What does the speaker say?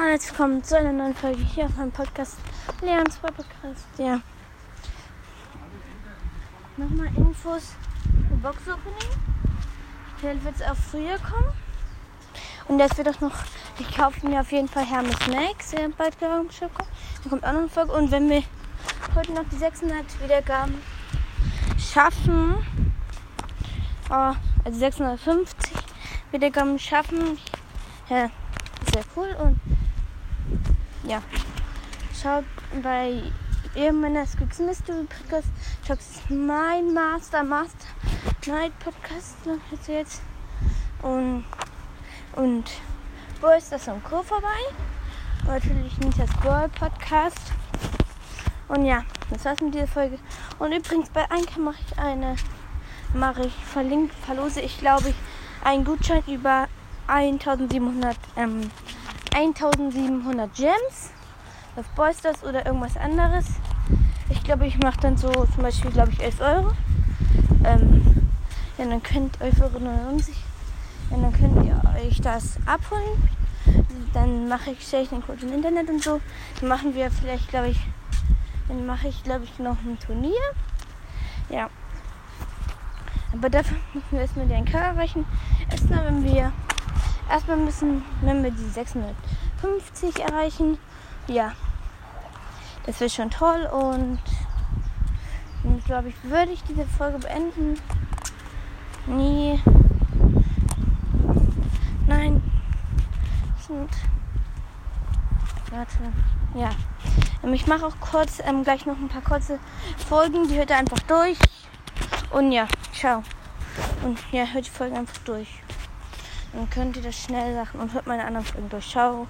Hallo, jetzt willkommen zu einer neuen Folge hier auf meinem Podcast. Leons Podcast, ja. Nochmal Infos für Box Opening. Vielleicht wird es auch früher kommen. Und das wird auch noch, ich kaufe mir auf jeden Fall Hermes Max, der bald kommt. Dann kommt auch noch eine Folge. Und wenn wir heute noch die 600 Wiedergaben schaffen, oh, also 650 Wiedergaben schaffen, ja, sehr cool und ja, schaut bei meiner Squeaks Mystery Podcast, schaut mein Master Master Night Podcast jetzt und und wo ist das am Co vorbei? Natürlich nicht das World Podcast. Und ja, das war's mit dieser Folge. Und übrigens bei Einka mache ich eine, mache ich verlinkt, verlose ich glaube ich einen Gutschein über 1700 ähm, 1700 Gems auf Boysters oder irgendwas anderes. Ich glaube, ich mache dann so zum Beispiel, glaube ich, 11 Euro. Ähm, ja, dann könnt 11,99 Euro. Ja, dann könnt ihr euch das abholen. Dann mache ich, stelle ich den Code im Internet und so. Dann machen wir vielleicht, glaube ich, dann mache ich, glaube ich, noch ein Turnier. Ja. Aber dafür müssen wir erstmal den K erreichen. Erstmal, wenn wir erstmal müssen, wenn wir die 650 erreichen, ja, das wäre schon toll und ich glaube ich, würde ich diese Folge beenden. Nie. Nein. Und warte. Ja. Ähm, ich mache auch kurz ähm, gleich noch ein paar kurze Folgen. Die hört ihr einfach durch. Und ja, ciao. Und ja, hört die Folge einfach durch. Dann könnt ihr das schnell sagen und hört meine anderen Folgen durch. Ciao.